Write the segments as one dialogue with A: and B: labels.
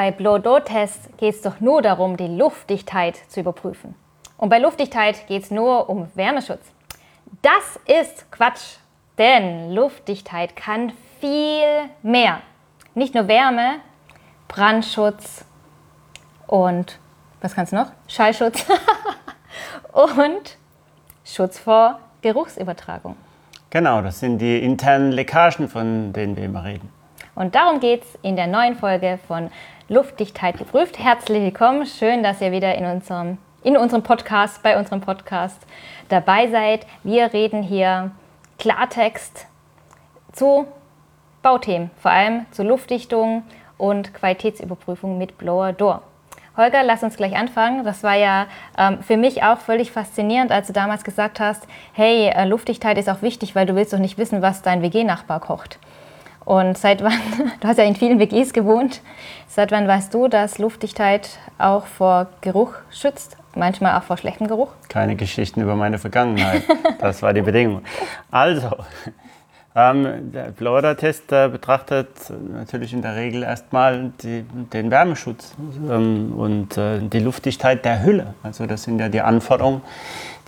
A: Bei Blow-Do-Tests geht es doch nur darum, die Luftdichtheit zu überprüfen. Und bei Luftdichtheit geht es nur um Wärmeschutz. Das ist Quatsch, denn Luftdichtheit kann viel mehr. Nicht nur Wärme, Brandschutz und was kannst du noch? Schallschutz und Schutz vor Geruchsübertragung.
B: Genau, das sind die internen Leckagen, von denen wir immer reden.
A: Und darum geht es in der neuen Folge von Luftdichtheit geprüft. Herzlich willkommen, schön, dass ihr wieder in unserem, in unserem Podcast, bei unserem Podcast dabei seid. Wir reden hier Klartext zu Bauthemen, vor allem zu Luftdichtung und Qualitätsüberprüfung mit Blower Door. Holger, lass uns gleich anfangen. Das war ja ähm, für mich auch völlig faszinierend, als du damals gesagt hast, hey, äh, Luftdichtheit ist auch wichtig, weil du willst doch nicht wissen, was dein WG-Nachbar kocht. Und seit wann, du hast ja in vielen WGs gewohnt, seit wann weißt du, dass Luftdichtheit auch vor Geruch schützt? Manchmal auch vor schlechtem Geruch?
B: Keine Geschichten über meine Vergangenheit. Das war die Bedingung. Also, ähm, der Blower-Test betrachtet natürlich in der Regel erstmal die, den Wärmeschutz ähm, und äh, die Luftdichtheit der Hülle. Also das sind ja die Anforderungen,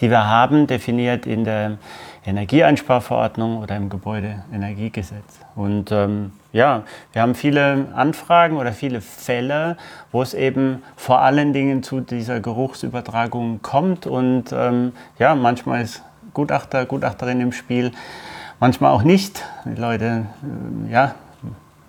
B: die wir haben, definiert in der Energieeinsparverordnung oder im Gebäudeenergiegesetz. Und ähm, ja, wir haben viele Anfragen oder viele Fälle, wo es eben vor allen Dingen zu dieser Geruchsübertragung kommt. Und ähm, ja, manchmal ist Gutachter, Gutachterin im Spiel manchmal auch nicht. Die Leute äh, ja,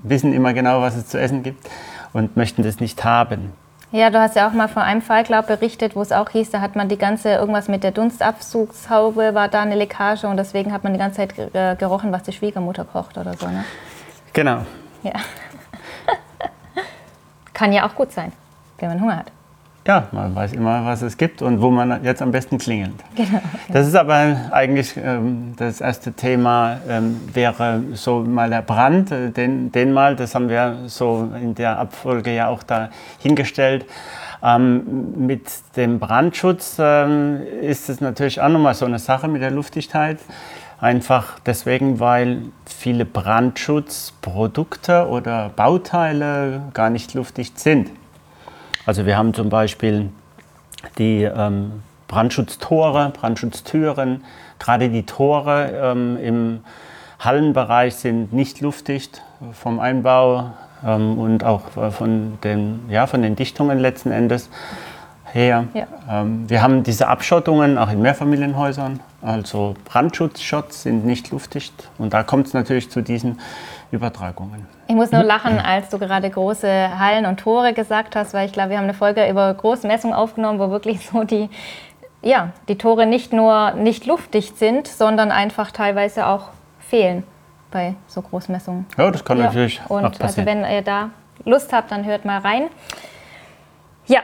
B: wissen immer genau, was es zu essen gibt und möchten das nicht haben.
A: Ja, du hast ja auch mal von einem Fall, glaube berichtet, wo es auch hieß, da hat man die ganze, irgendwas mit der Dunstabzugshaube, war da eine Leckage und deswegen hat man die ganze Zeit äh, gerochen, was die Schwiegermutter kocht oder so, ne?
B: Genau.
A: Ja. Kann ja auch gut sein, wenn man Hunger hat.
B: Ja, man weiß immer, was es gibt und wo man jetzt am besten klingelt. Genau. genau. Das ist aber eigentlich ähm, das erste Thema, ähm, wäre so mal der Brand, äh, den, den mal, das haben wir so in der Abfolge ja auch da hingestellt. Ähm, mit dem Brandschutz ähm, ist es natürlich auch nochmal so eine Sache mit der Luftdichtheit. Einfach deswegen, weil viele Brandschutzprodukte oder Bauteile gar nicht luftdicht sind. Also wir haben zum Beispiel die ähm, Brandschutztore, Brandschutztüren. Gerade die Tore ähm, im Hallenbereich sind nicht luftdicht vom Einbau ähm, und auch äh, von den, ja, von den Dichtungen letzten Endes her. Ja. Ähm, wir haben diese Abschottungen auch in Mehrfamilienhäusern. Also Brandschutzschots sind nicht luftdicht und da kommt es natürlich zu diesen Übertragungen.
A: Ich muss nur lachen, als du gerade große Hallen und Tore gesagt hast, weil ich glaube, wir haben eine Folge über Großmessungen aufgenommen, wo wirklich so die, ja, die Tore nicht nur nicht luftdicht sind, sondern einfach teilweise auch fehlen bei so Großmessungen.
B: Ja, das kann ja. natürlich
A: und auch passieren. Also wenn ihr da Lust habt, dann hört mal rein. Ja,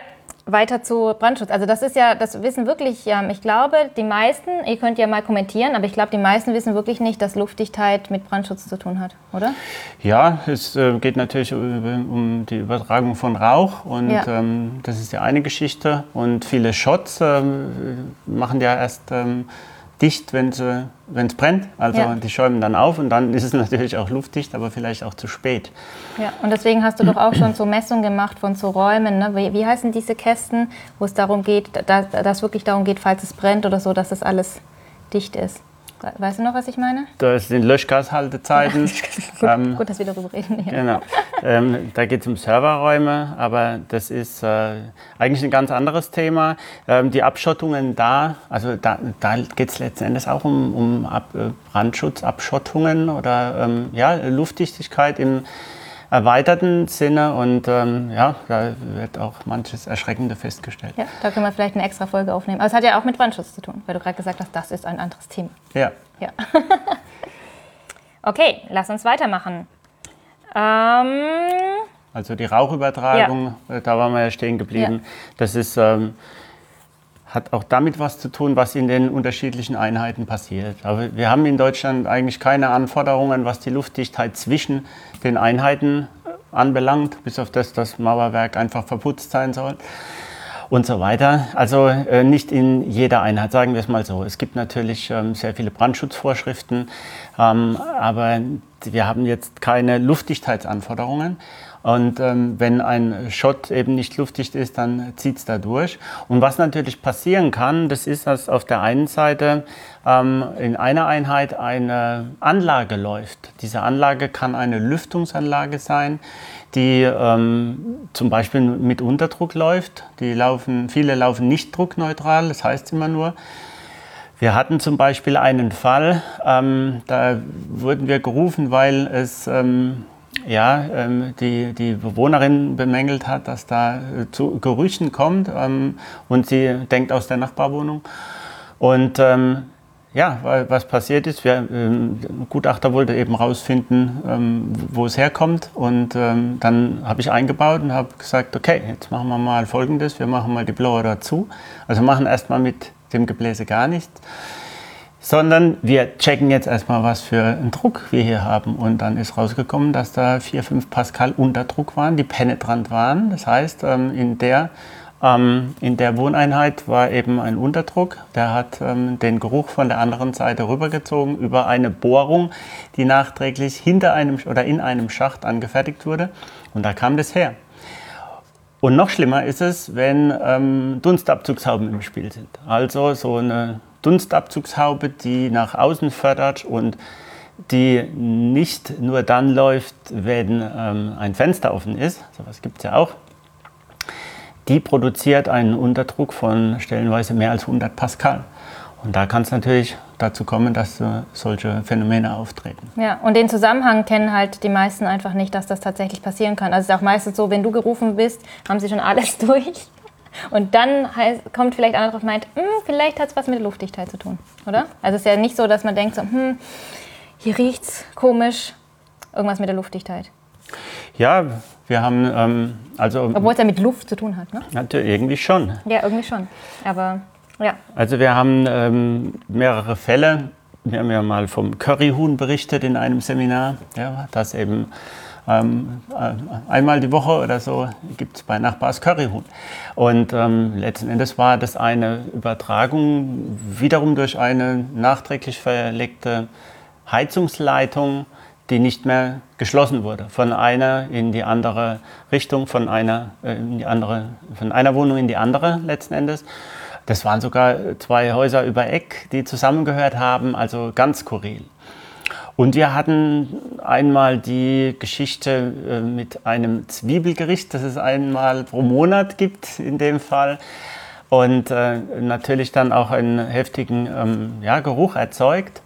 A: weiter zu Brandschutz. Also das ist ja, das wissen wirklich, ähm, ich glaube, die meisten, ihr könnt ja mal kommentieren, aber ich glaube, die meisten wissen wirklich nicht, dass Luftdichtheit mit Brandschutz zu tun hat, oder?
B: Ja, es äh, geht natürlich um die Übertragung von Rauch und ja. ähm, das ist ja eine Geschichte. Und viele Shots ähm, machen ja erst ähm, dicht, wenn es brennt. Also ja. die schäumen dann auf und dann ist es natürlich auch luftdicht, aber vielleicht auch zu spät.
A: Ja, und deswegen hast du doch auch schon so Messungen gemacht von so Räumen. Ne? Wie, wie, heißen diese Kästen, wo es darum geht, dass, dass wirklich darum geht, falls es brennt oder so, dass das alles dicht ist? Weißt du noch, was ich meine?
B: Das sind Löschgashaltezeiten.
A: gut, ähm, gut, dass wir darüber reden.
B: Ja. Genau. Ähm, da geht es um Serverräume, aber das ist äh, eigentlich ein ganz anderes Thema. Ähm, die Abschottungen da, also da, da geht es letzten Endes auch um, um Ab äh, Brandschutz, Abschottungen oder ähm, ja, Luftdichtigkeit im erweiterten Sinne und ähm, ja, da wird auch manches Erschreckende festgestellt.
A: Ja, da können wir vielleicht eine extra Folge aufnehmen. Aber es hat ja auch mit Brandschutz zu tun, weil du gerade gesagt hast, das ist ein anderes Thema.
B: Ja.
A: ja. okay, lass uns weitermachen. Ähm,
B: also die Rauchübertragung, ja. Äh, da waren wir ja stehen geblieben. Ja. Das ist ähm, hat auch damit was zu tun, was in den unterschiedlichen Einheiten passiert. Aber wir haben in Deutschland eigentlich keine Anforderungen, was die Luftdichtheit zwischen den Einheiten anbelangt, bis auf das, dass Mauerwerk einfach verputzt sein soll und so weiter. Also äh, nicht in jeder Einheit, sagen wir es mal so. Es gibt natürlich ähm, sehr viele Brandschutzvorschriften, ähm, aber wir haben jetzt keine Luftdichtheitsanforderungen. Und ähm, wenn ein Schott eben nicht luftdicht ist, dann zieht es da durch. Und was natürlich passieren kann, das ist, dass auf der einen Seite ähm, in einer Einheit eine Anlage läuft. Diese Anlage kann eine Lüftungsanlage sein, die ähm, zum Beispiel mit Unterdruck läuft. Die laufen, viele laufen nicht druckneutral, das heißt immer nur. Wir hatten zum Beispiel einen Fall, ähm, da wurden wir gerufen, weil es ähm, ja, ähm, die, die Bewohnerin bemängelt hat, dass da äh, zu Gerüchen kommt ähm, und sie denkt aus der Nachbarwohnung. Und ähm, ja, was passiert ist, wir, ähm, Gutachter wollte eben herausfinden, ähm, wo es herkommt. Und ähm, dann habe ich eingebaut und habe gesagt, okay, jetzt machen wir mal Folgendes, wir machen mal die Blower dazu. Also machen erstmal mit dem Gebläse gar nichts sondern wir checken jetzt erstmal, was für einen Druck wir hier haben. Und dann ist rausgekommen, dass da 4, 5 Pascal Unterdruck waren, die penetrant waren. Das heißt, ähm, in der, ähm, in der Wohneinheit war eben ein Unterdruck, der hat ähm, den Geruch von der anderen Seite rübergezogen über eine Bohrung, die nachträglich hinter einem oder in einem Schacht angefertigt wurde. Und da kam das her. Und noch schlimmer ist es, wenn ähm, Dunstabzugshauben im Spiel sind. Also so eine Dunstabzugshaube, die nach außen fördert und die nicht nur dann läuft, wenn ähm, ein Fenster offen ist, sowas gibt es ja auch, die produziert einen Unterdruck von stellenweise mehr als 100 Pascal. Und da kann es natürlich dazu kommen, dass äh, solche Phänomene auftreten.
A: Ja, und den Zusammenhang kennen halt die meisten einfach nicht, dass das tatsächlich passieren kann. Also es ist auch meistens so, wenn du gerufen bist, haben sie schon alles durch. Und dann heißt, kommt vielleicht einer drauf und meint, hm, vielleicht hat es was mit der Luftdichtheit zu tun, oder? Also es ist ja nicht so, dass man denkt, so, hm, hier es komisch, irgendwas mit der Luftdichtheit.
B: Ja, wir haben ähm, also.
A: Obwohl es ja mit Luft zu tun hat, ne?
B: Natürlich, irgendwie schon.
A: Ja, irgendwie schon. Aber ja.
B: Also wir haben ähm, mehrere Fälle. Wir haben ja mal vom Curryhuhn berichtet in einem Seminar, ja, dass eben ähm, äh, einmal die Woche oder so gibt es bei Nachbars Curryhuhn. Und ähm, letzten Endes war das eine Übertragung wiederum durch eine nachträglich verlegte Heizungsleitung, die nicht mehr geschlossen wurde. Von einer in die andere Richtung, von einer, äh, in die andere, von einer Wohnung in die andere letzten Endes. Das waren sogar zwei Häuser über Eck, die zusammengehört haben, also ganz skurril. Und wir hatten einmal die Geschichte äh, mit einem Zwiebelgericht, das es einmal pro Monat gibt in dem Fall. Und äh, natürlich dann auch einen heftigen ähm, ja, Geruch erzeugt.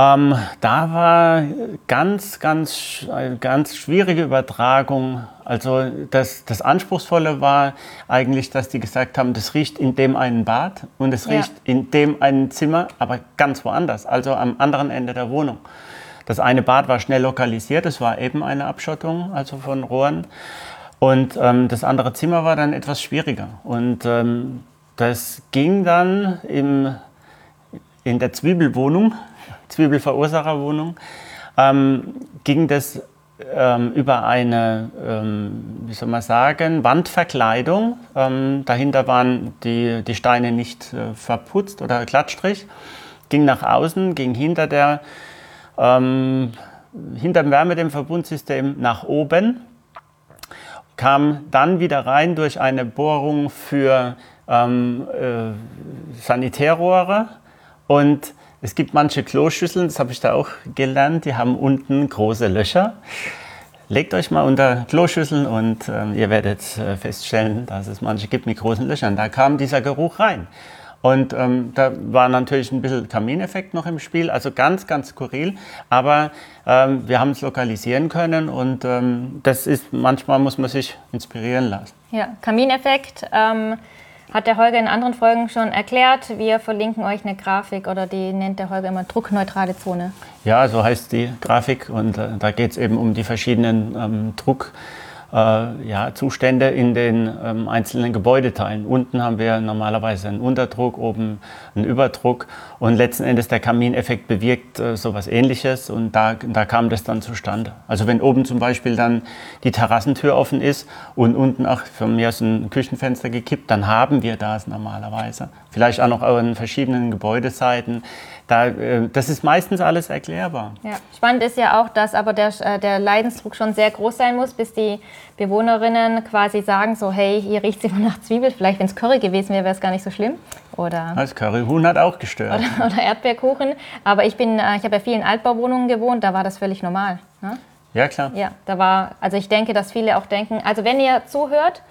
B: Ähm, da war ganz, ganz, ganz schwierige Übertragung. Also das, das Anspruchsvolle war eigentlich, dass die gesagt haben, das riecht in dem einen Bad und es riecht ja. in dem einen Zimmer, aber ganz woanders, also am anderen Ende der Wohnung. Das eine Bad war schnell lokalisiert, es war eben eine Abschottung, also von Rohren. Und ähm, das andere Zimmer war dann etwas schwieriger. Und ähm, das ging dann im, in der Zwiebelwohnung, Zwiebelverursacherwohnung, ähm, ging das ähm, über eine, ähm, wie soll man sagen, Wandverkleidung. Ähm, dahinter waren die, die Steine nicht äh, verputzt oder Glattstrich. Ging nach außen, ging hinter der ähm, hinter dem Wärmedämmverbundsystem nach oben, kam dann wieder rein durch eine Bohrung für ähm, äh, Sanitärrohre und es gibt manche Kloschüsseln, das habe ich da auch gelernt, die haben unten große Löcher. Legt euch mal unter Kloschüsseln und äh, ihr werdet äh, feststellen, dass es manche gibt mit großen Löchern. Da kam dieser Geruch rein. Und ähm, da war natürlich ein bisschen Kamineffekt noch im Spiel, also ganz, ganz skurril. Aber ähm, wir haben es lokalisieren können und ähm, das ist, manchmal muss man sich inspirieren lassen.
A: Ja, Kamineffekt. Hat der Holger in anderen Folgen schon erklärt. Wir verlinken euch eine Grafik oder die nennt der Holger immer druckneutrale Zone.
B: Ja, so heißt die Grafik und äh, da geht es eben um die verschiedenen ähm, Druck- ja, Zustände in den ähm, einzelnen Gebäudeteilen. Unten haben wir normalerweise einen Unterdruck, oben einen Überdruck und letzten Endes der Kamineffekt bewirkt äh, so etwas Ähnliches und da, da kam das dann zustande. Also wenn oben zum Beispiel dann die Terrassentür offen ist und unten auch von mir ist ein Küchenfenster gekippt, dann haben wir das normalerweise. Vielleicht auch noch an verschiedenen Gebäudeseiten da, äh, das ist meistens alles erklärbar.
A: Ja. Spannend ist ja auch, dass aber der, äh, der Leidensdruck schon sehr groß sein muss, bis die Bewohnerinnen quasi sagen, so hey, hier riecht es immer nach Zwiebel. Vielleicht, wenn es Curry gewesen wäre, wäre es gar nicht so schlimm.
B: Oder das Curryhuhn hat auch gestört.
A: Oder, oder Erdbeerkuchen. Aber ich, bin, äh, ich habe ja viel in Altbauwohnungen gewohnt, da war das völlig normal. Ne?
B: Ja, klar.
A: Ja, da war, also ich denke, dass viele auch denken, also wenn ihr zuhört,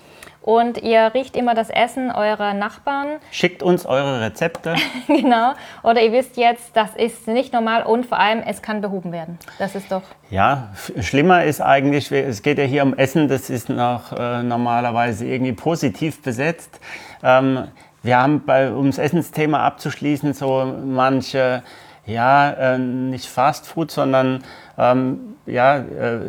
A: und ihr riecht immer das Essen eurer Nachbarn.
B: Schickt uns eure Rezepte.
A: genau. Oder ihr wisst jetzt, das ist nicht normal und vor allem, es kann behoben werden. Das ist doch.
B: Ja, schlimmer ist eigentlich, es geht ja hier um Essen, das ist noch äh, normalerweise irgendwie positiv besetzt. Ähm, wir haben, bei, um das Essensthema abzuschließen, so manche, ja, äh, nicht Fast Food, sondern ähm, ja, äh,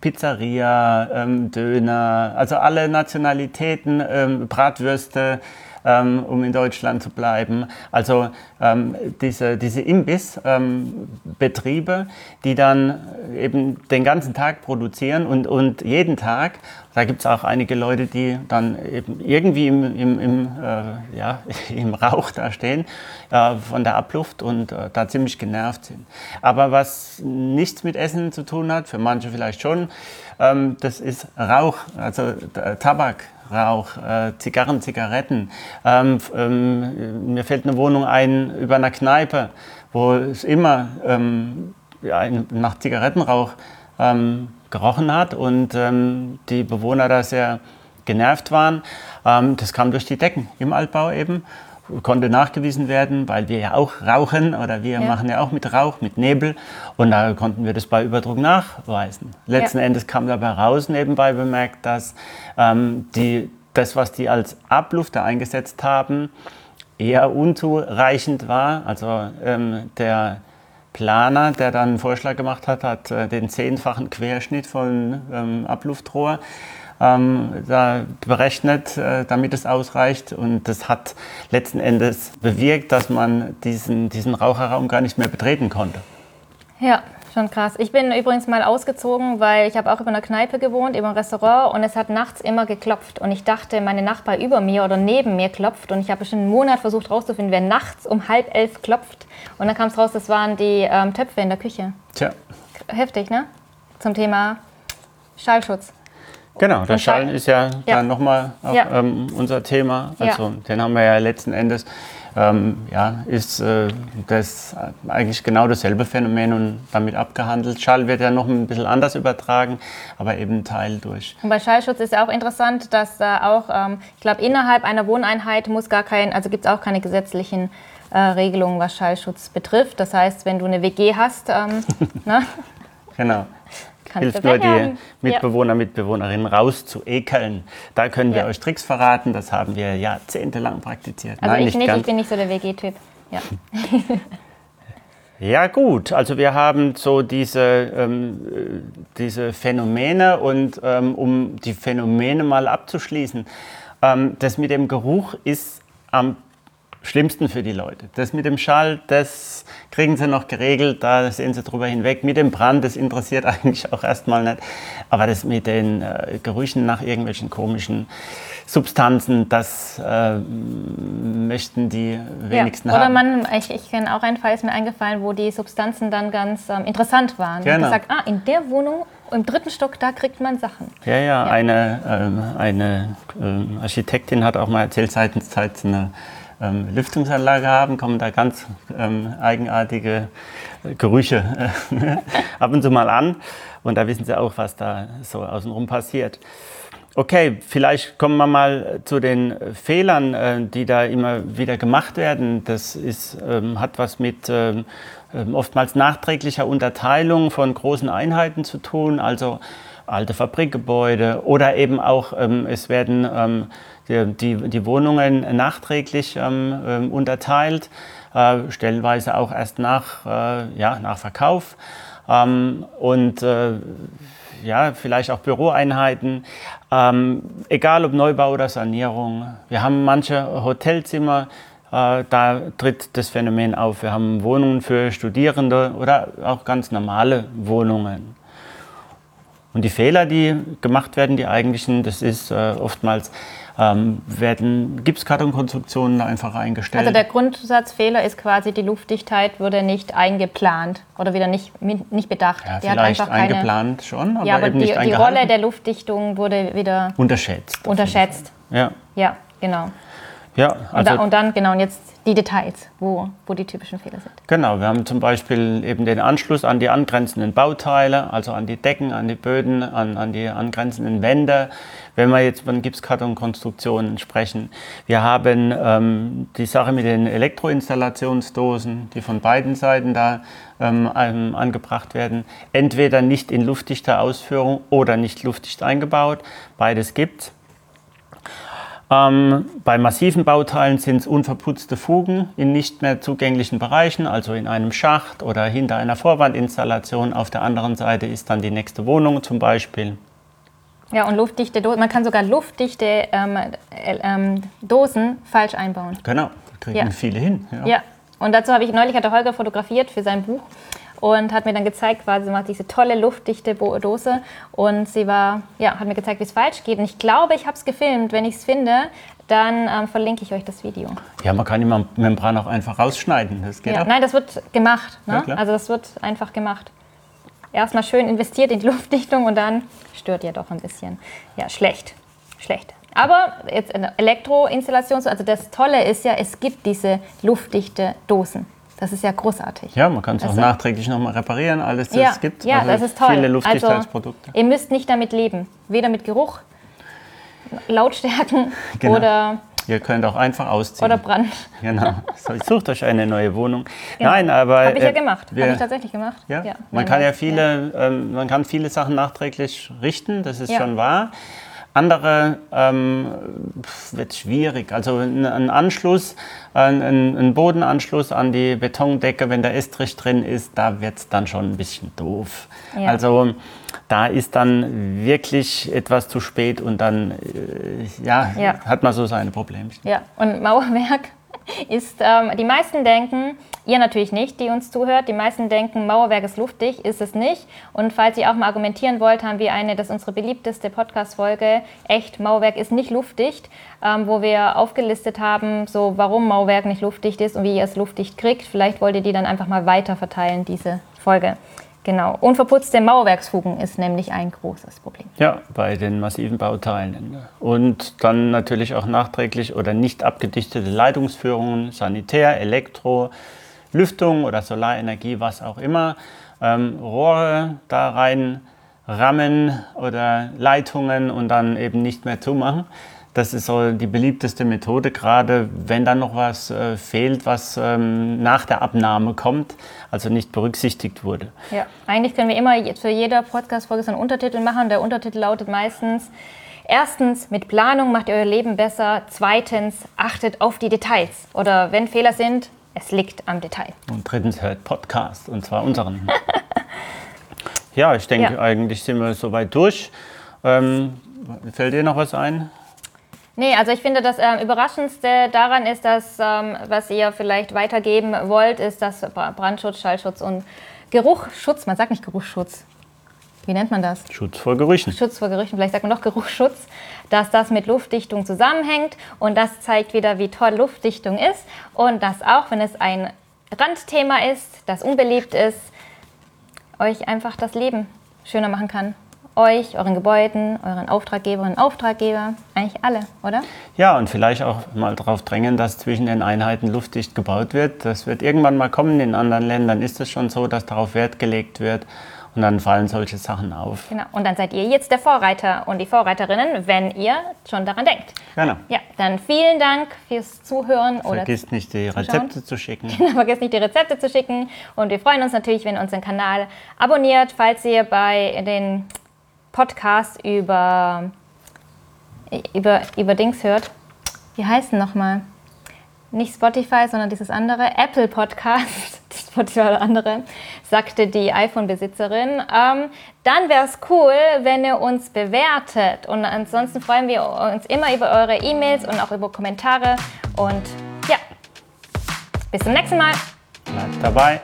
B: Pizzeria, ähm, Döner, also alle Nationalitäten, ähm, Bratwürste, ähm, um in Deutschland zu bleiben. Also ähm, diese, diese Imbissbetriebe, ähm, die dann eben den ganzen Tag produzieren und, und jeden Tag, da gibt es auch einige Leute, die dann eben irgendwie im, im, im, äh, ja, im Rauch da stehen äh, von der Abluft und äh, da ziemlich genervt sind. Aber was nichts mit Essen zu tun hat, für manche vielleicht schon, ähm, das ist Rauch, also Tabak. Rauch, äh, Zigarren, Zigaretten. Ähm, ähm, mir fällt eine Wohnung ein über einer Kneipe, wo es immer ähm, ja, nach Zigarettenrauch ähm, gerochen hat und ähm, die Bewohner da sehr genervt waren. Ähm, das kam durch die Decken im Altbau eben konnte nachgewiesen werden, weil wir ja auch rauchen oder wir ja. machen ja auch mit Rauch, mit Nebel und da konnten wir das bei Überdruck nachweisen. Letzten ja. Endes kam dabei raus, nebenbei bemerkt, dass ähm, die, das, was die als Ablufter eingesetzt haben, eher unzureichend war. Also ähm, der Planer, der dann einen Vorschlag gemacht hat, hat äh, den zehnfachen Querschnitt von ähm, Abluftrohr ähm, da berechnet, äh, damit es ausreicht. Und das hat letzten Endes bewirkt, dass man diesen, diesen Raucherraum gar nicht mehr betreten konnte.
A: Ja, schon krass. Ich bin übrigens mal ausgezogen, weil ich habe auch über einer Kneipe gewohnt, über ein Restaurant und es hat nachts immer geklopft. Und ich dachte, meine Nachbar über mir oder neben mir klopft. Und ich habe schon einen Monat versucht herauszufinden, wer nachts um halb elf klopft. Und dann kam es raus, das waren die ähm, Töpfe in der Küche.
B: Tja.
A: Heftig, ne? Zum Thema Schallschutz.
B: Genau, der Schallen ist ja, ja. dann nochmal ähm, unser Thema. Also ja. den haben wir ja letzten Endes. Ähm, ja, ist äh, das eigentlich genau dasselbe Phänomen und damit abgehandelt. Schall wird ja noch ein bisschen anders übertragen, aber eben Teil durch.
A: Und bei Schallschutz ist ja auch interessant, dass da auch, ähm, ich glaube, innerhalb einer Wohneinheit muss gar kein, also gibt es auch keine gesetzlichen äh, Regelungen, was Schallschutz betrifft. Das heißt, wenn du eine WG hast, ähm,
B: ne? genau hilft nur die Mitbewohner. Mitbewohnerinnen rauszuekeln. Da können wir ja. euch Tricks verraten, das haben wir jahrzehntelang praktiziert.
A: Also Nein, ich nicht, nicht ich bin nicht so der WG-Typ. Ja.
B: Ja gut, also wir haben so diese, ähm, diese Phänomene und ähm, um die Phänomene mal abzuschließen, ähm, das mit dem Geruch ist am schlimmsten für die Leute. Das mit dem Schall, das kriegen sie noch geregelt, da sehen sie drüber hinweg. Mit dem Brand, das interessiert eigentlich auch erstmal nicht. Aber das mit den äh, Gerüchen nach irgendwelchen komischen Substanzen, das äh, möchten die wenigsten
A: ja, oder
B: haben.
A: man, ich, ich kenne auch einen Fall, ist mir eingefallen, wo die Substanzen dann ganz ähm, interessant waren. Genau. Und gesagt, ah, in der Wohnung im dritten Stock, da kriegt man Sachen.
B: Ja, ja, ja. eine, ähm, eine ähm, Architektin hat auch mal erzählt, seitens Zeit eine ähm, Lüftungsanlage haben, kommen da ganz ähm, eigenartige Gerüche äh, ab und zu mal an. Und da wissen Sie auch, was da so außenrum passiert. Okay, vielleicht kommen wir mal zu den Fehlern, äh, die da immer wieder gemacht werden. Das ist, ähm, hat was mit ähm, ähm, oftmals nachträglicher Unterteilung von großen Einheiten zu tun, also alte Fabrikgebäude oder eben auch, ähm, es werden ähm, die, die Wohnungen nachträglich ähm, ähm, unterteilt, äh, stellenweise auch erst nach, äh, ja, nach Verkauf. Ähm, und äh, ja, vielleicht auch Büroeinheiten, ähm, egal ob Neubau oder Sanierung. Wir haben manche Hotelzimmer, äh, da tritt das Phänomen auf. Wir haben Wohnungen für Studierende oder auch ganz normale Wohnungen. Und die Fehler, die gemacht werden, die eigentlichen, das ist äh, oftmals ähm, werden Gipskartonkonstruktionen einfach eingestellt.
A: Also der Grundsatzfehler ist quasi, die Luftdichtheit wurde nicht eingeplant oder wieder nicht, nicht bedacht.
B: Ja,
A: die
B: vielleicht hat keine, eingeplant schon,
A: aber, ja, aber eben die, nicht die Rolle der Luftdichtung wurde wieder
B: unterschätzt.
A: Unterschätzt.
B: Ja.
A: Ja, genau.
B: Ja,
A: also und, da, und dann, genau, und jetzt die Details, wo, wo die typischen Fehler sind.
B: Genau, wir haben zum Beispiel eben den Anschluss an die angrenzenden Bauteile, also an die Decken, an die Böden, an, an die angrenzenden Wände. Wenn wir jetzt von Gipskartonkonstruktionen sprechen, wir haben ähm, die Sache mit den Elektroinstallationsdosen, die von beiden Seiten da ähm, angebracht werden. Entweder nicht in luftdichter Ausführung oder nicht luftdicht eingebaut. Beides gibt es. Ähm, bei massiven Bauteilen sind es unverputzte Fugen in nicht mehr zugänglichen Bereichen, also in einem Schacht oder hinter einer Vorwandinstallation. Auf der anderen Seite ist dann die nächste Wohnung zum Beispiel.
A: Ja, und luftdichte Dosen, man kann sogar luftdichte ähm, äh, ähm, Dosen falsch einbauen.
B: Genau, das kriegen ja. viele hin.
A: Ja. ja. und dazu habe ich neulich, hat der Holger fotografiert für sein Buch und hat mir dann gezeigt, quasi, sie macht diese tolle luftdichte Dose und sie war, ja, hat mir gezeigt, wie es falsch geht. Und ich glaube, ich habe es gefilmt. Wenn ich es finde, dann ähm, verlinke ich euch das Video.
B: Ja, man kann die Membran auch einfach rausschneiden. Das geht
A: ja,
B: auch.
A: Nein, das wird gemacht. Ne? Ja, also das wird einfach gemacht. Erstmal schön investiert in die Luftdichtung und dann stört ja doch ein bisschen. Ja, schlecht. Schlecht. Aber jetzt eine Elektroinstallation, also das Tolle ist ja, es gibt diese luftdichte Dosen. Das ist ja großartig.
B: Ja, man kann es auch also, nachträglich nochmal reparieren, alles, das
A: ja,
B: es gibt.
A: Ja,
B: also
A: das ist toll.
B: Viele Luftdichtheitsprodukte.
A: Also, ihr müsst nicht damit leben. Weder mit Geruch, Lautstärken genau. oder.
B: Ihr könnt auch einfach ausziehen.
A: Oder Brand.
B: Genau. So, sucht euch eine neue Wohnung. Genau. Nein, aber.
A: Habe ich ja äh, gemacht. Habe ich tatsächlich gemacht.
B: Ja. ja man kann ja viele. Ähm, man kann viele Sachen nachträglich richten, das ist schon wahr. Andere ähm, wird schwierig. Also ein, Anschluss, ein, ein, Bodenanschluss an die Betondecke, wenn der Estrich drin ist, da wird es dann schon ein bisschen doof. Ja. Also da ist dann wirklich etwas zu spät und dann äh, ja, ja, hat man so seine Probleme.
A: Ja, und Mauerwerk ist, ähm, die meisten denken, ihr natürlich nicht, die uns zuhört, die meisten denken, Mauerwerk ist luftdicht, ist es nicht. Und falls ihr auch mal argumentieren wollt, haben wir eine, das ist unsere beliebteste Podcast-Folge, echt, Mauerwerk ist nicht luftdicht, ähm, wo wir aufgelistet haben, so warum Mauerwerk nicht luftdicht ist und wie ihr es luftdicht kriegt. Vielleicht wollt ihr die dann einfach mal weiter verteilen, diese Folge. Genau. Unverputzte Mauerwerksfugen ist nämlich ein großes Problem.
B: Ja, bei den massiven Bauteilen. Und dann natürlich auch nachträglich oder nicht abgedichtete Leitungsführungen, Sanitär, Elektro, Lüftung oder Solarenergie, was auch immer. Ähm, Rohre da rein rammen oder Leitungen und dann eben nicht mehr zumachen. Das ist so die beliebteste Methode, gerade wenn dann noch was äh, fehlt, was ähm, nach der Abnahme kommt, also nicht berücksichtigt wurde.
A: Ja, eigentlich können wir immer für jede Podcast-Folge so einen Untertitel machen. Der Untertitel lautet meistens, erstens, mit Planung macht ihr euer Leben besser. Zweitens, achtet auf die Details. Oder wenn Fehler sind, es liegt am Detail.
B: Und drittens, hört Podcast, und zwar unseren. ja, ich denke, ja. eigentlich sind wir soweit durch. Ähm, fällt dir noch was ein?
A: Nee, also ich finde, das ähm, Überraschendste daran ist, dass, ähm, was ihr vielleicht weitergeben wollt, ist, dass Brandschutz, Schallschutz und Geruchsschutz, man sagt nicht Geruchsschutz, wie nennt man das?
B: Schutz vor Gerüchen.
A: Schutz vor Gerüchen, vielleicht sagt man doch Geruchsschutz, dass das mit Luftdichtung zusammenhängt und das zeigt wieder, wie toll Luftdichtung ist und dass auch, wenn es ein Randthema ist, das unbeliebt ist, euch einfach das Leben schöner machen kann euch, euren Gebäuden, euren Auftraggeberinnen und Auftraggeber, eigentlich alle, oder?
B: Ja, und vielleicht auch mal darauf drängen, dass zwischen den Einheiten luftdicht gebaut wird. Das wird irgendwann mal kommen. In anderen Ländern ist es schon so, dass darauf Wert gelegt wird. Und dann fallen solche Sachen auf.
A: Genau. Und dann seid ihr jetzt der Vorreiter und die Vorreiterinnen, wenn ihr schon daran denkt.
B: Genau.
A: Ja, dann vielen Dank fürs Zuhören.
B: Vergisst nicht die Rezepte zu schicken.
A: Genau, vergesst nicht die Rezepte zu schicken. Und wir freuen uns natürlich, wenn ihr unseren Kanal abonniert, falls ihr bei den Podcast über, über, über Dings hört. Wie heißt denn nochmal? Nicht Spotify, sondern dieses andere, Apple Podcast, Spotify oder andere, sagte die iPhone-Besitzerin. Ähm, dann wäre es cool, wenn ihr uns bewertet. Und ansonsten freuen wir uns immer über eure E-Mails und auch über Kommentare. Und ja, bis zum nächsten Mal.
B: Bleibt dabei.